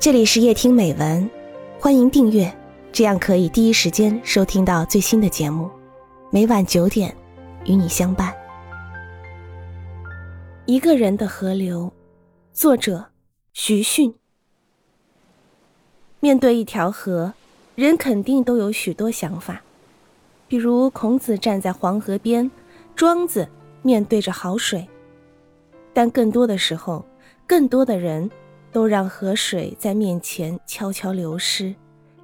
这里是夜听美文，欢迎订阅，这样可以第一时间收听到最新的节目。每晚九点，与你相伴。一个人的河流，作者徐迅。面对一条河，人肯定都有许多想法，比如孔子站在黄河边，庄子面对着好水。但更多的时候，更多的人。都让河水在面前悄悄流失，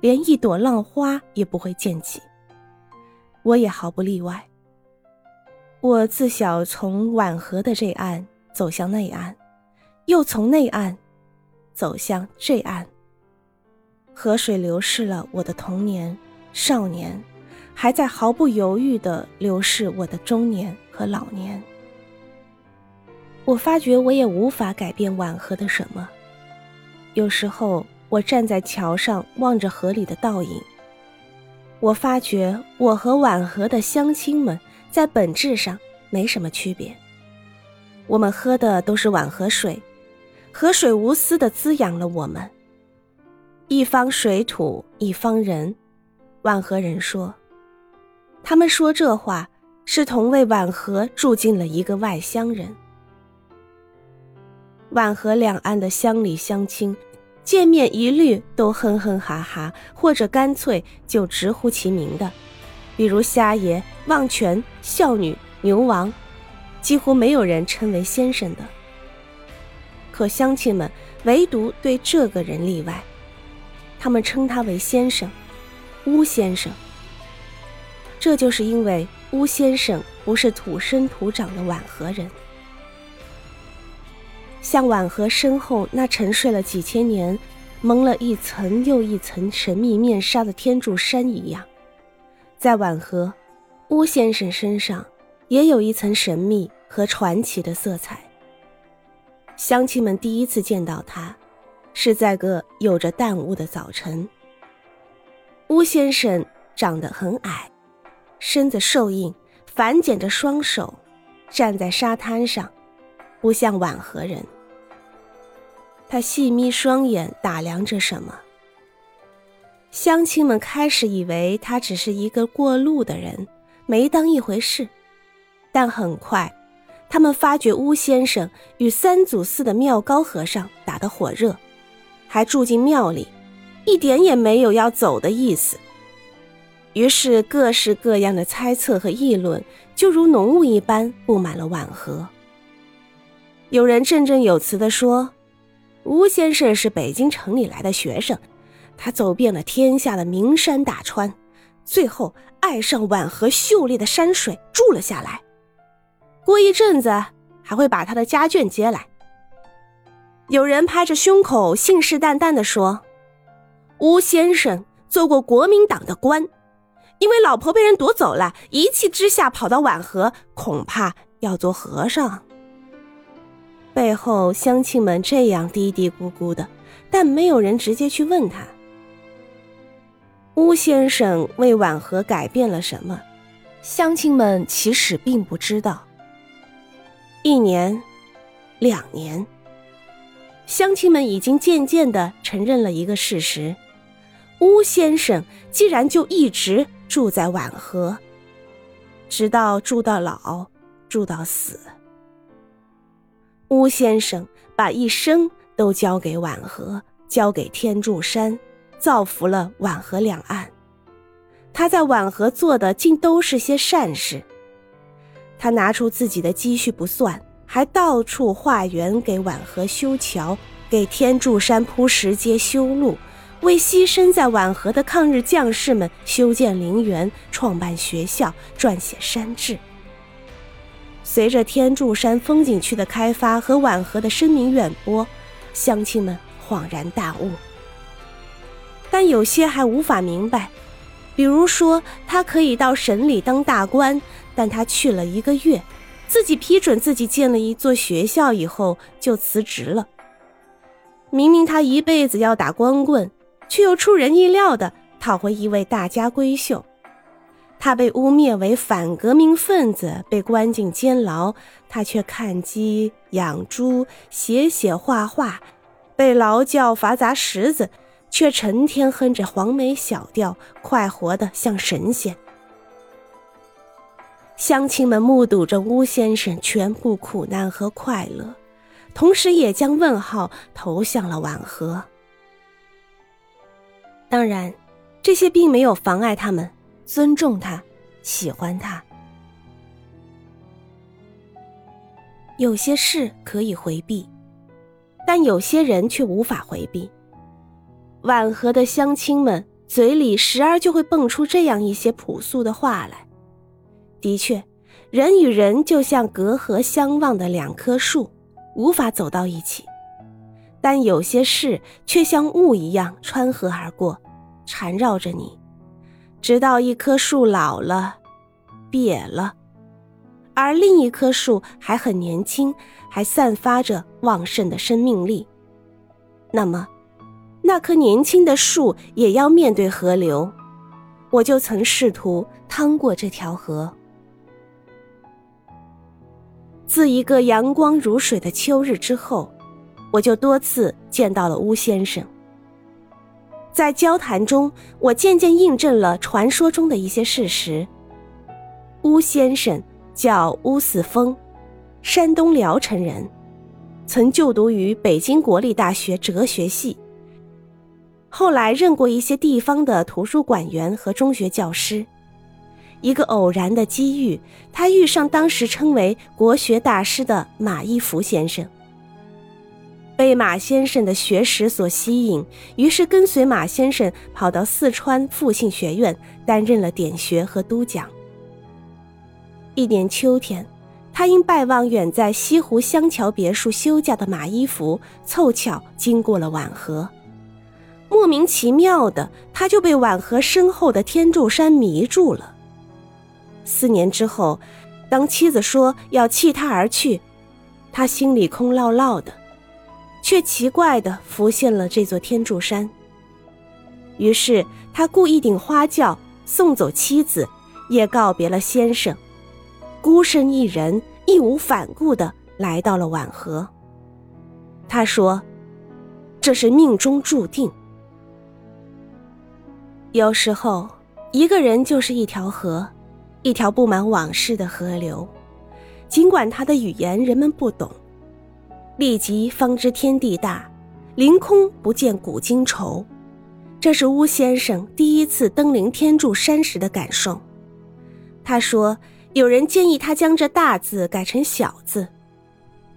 连一朵浪花也不会溅起。我也毫不例外。我自小从晚河的这岸走向那岸，又从那岸走向这岸。河水流逝了我的童年、少年，还在毫不犹豫地流逝我的中年和老年。我发觉我也无法改变晚河的什么。有时候，我站在桥上望着河里的倒影，我发觉我和晚河的乡亲们在本质上没什么区别。我们喝的都是晚河水，河水无私的滋养了我们。一方水土一方人，晚河人说。他们说这话是同为晚河住进了一个外乡人。皖河两岸的乡里乡亲，见面一律都哼哼哈哈，或者干脆就直呼其名的，比如虾爷、望泉、孝女、牛王，几乎没有人称为先生的。可乡亲们唯独对这个人例外，他们称他为先生，巫先生。这就是因为巫先生不是土生土长的皖河人。像晚河身后那沉睡了几千年、蒙了一层又一层神秘面纱的天柱山一样，在晚河，巫先生身上也有一层神秘和传奇的色彩。乡亲们第一次见到他，是在个有着淡雾的早晨。巫先生长得很矮，身子瘦硬，反剪着双手，站在沙滩上，不像晚河人。他细眯双眼打量着什么。乡亲们开始以为他只是一个过路的人，没当一回事。但很快，他们发觉巫先生与三祖寺的妙高和尚打得火热，还住进庙里，一点也没有要走的意思。于是，各式各样的猜测和议论就如浓雾一般布满了晚河。有人振振有词地说。吴先生是北京城里来的学生，他走遍了天下的名山大川，最后爱上宛河秀丽的山水，住了下来。过一阵子还会把他的家眷接来。有人拍着胸口，信誓旦旦地说：“吴先生做过国民党的官，因为老婆被人夺走了，一气之下跑到宛河，恐怕要做和尚。”背后乡亲们这样嘀嘀咕咕的，但没有人直接去问他。巫先生为婉和改变了什么？乡亲们其实并不知道。一年，两年，乡亲们已经渐渐的承认了一个事实：巫先生既然就一直住在婉和，直到住到老，住到死。巫先生把一生都交给婉和，交给天柱山，造福了婉河两岸。他在婉河做的竟都是些善事。他拿出自己的积蓄不算，还到处化缘给婉河修桥，给天柱山铺石阶修路，为牺牲在婉河的抗日将士们修建陵园、创办学校、撰写山志。随着天柱山风景区的开发和婉河的声名远播，乡亲们恍然大悟。但有些还无法明白，比如说他可以到省里当大官，但他去了一个月，自己批准自己建了一座学校以后就辞职了。明明他一辈子要打光棍，却又出人意料的讨回一位大家闺秀。他被污蔑为反革命分子，被关进监牢，他却看鸡、养猪、写写画画，被劳教罚砸石子，却成天哼着黄梅小调，快活的像神仙。乡亲们目睹着巫先生全部苦难和快乐，同时也将问号投向了婉和。当然，这些并没有妨碍他们尊重他、喜欢他。有些事可以回避，但有些人却无法回避。婉和的乡亲们嘴里时而就会蹦出这样一些朴素的话来。的确，人与人就像隔河相望的两棵树，无法走到一起。但有些事却像雾一样穿河而过，缠绕着你，直到一棵树老了、瘪了。而另一棵树还很年轻，还散发着旺盛的生命力。那么，那棵年轻的树也要面对河流。我就曾试图趟过这条河。自一个阳光如水的秋日之后，我就多次见到了巫先生。在交谈中，我渐渐印证了传说中的一些事实。巫先生。叫乌四峰，山东聊城人，曾就读于北京国立大学哲学系。后来任过一些地方的图书馆员和中学教师。一个偶然的机遇，他遇上当时称为国学大师的马一浮先生，被马先生的学识所吸引，于是跟随马先生跑到四川复兴学院担任了点学和督讲。一年秋天，他因拜望远在西湖香桥别墅休假的马一福，凑巧经过了婉河。莫名其妙的，他就被婉河身后的天柱山迷住了。四年之后，当妻子说要弃他而去，他心里空落落的，却奇怪的浮现了这座天柱山。于是他雇一顶花轿送走妻子，也告别了先生。孤身一人，义无反顾的来到了婉河。他说：“这是命中注定。有时候，一个人就是一条河，一条布满往事的河流。尽管他的语言人们不懂，立即方知天地大，凌空不见古今愁。这是巫先生第一次登临天柱山时的感受。他说。”有人建议他将这大字改成小字，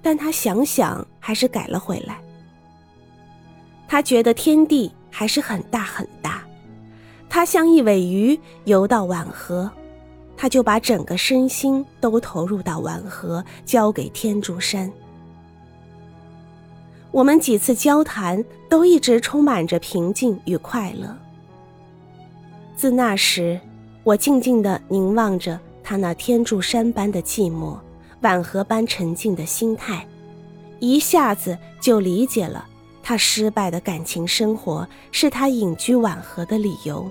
但他想想还是改了回来。他觉得天地还是很大很大，他像一尾鱼游到婉河，他就把整个身心都投入到婉河，交给天柱山。我们几次交谈都一直充满着平静与快乐。自那时，我静静地凝望着。他那天柱山般的寂寞，晚河般沉静的心态，一下子就理解了他失败的感情生活是他隐居晚河的理由。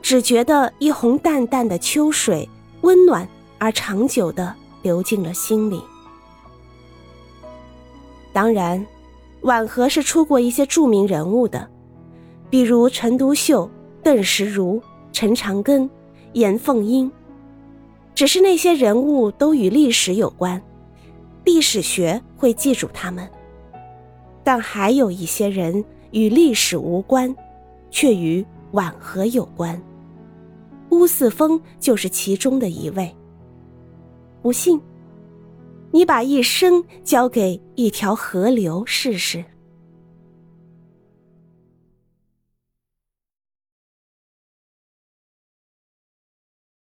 只觉得一泓淡淡的秋水，温暖而长久的流进了心里。当然，晚河是出过一些著名人物的，比如陈独秀、邓石如、陈长庚。严凤英，只是那些人物都与历史有关，历史学会记住他们。但还有一些人与历史无关，却与婉和有关。乌四峰就是其中的一位。不信，你把一生交给一条河流试试。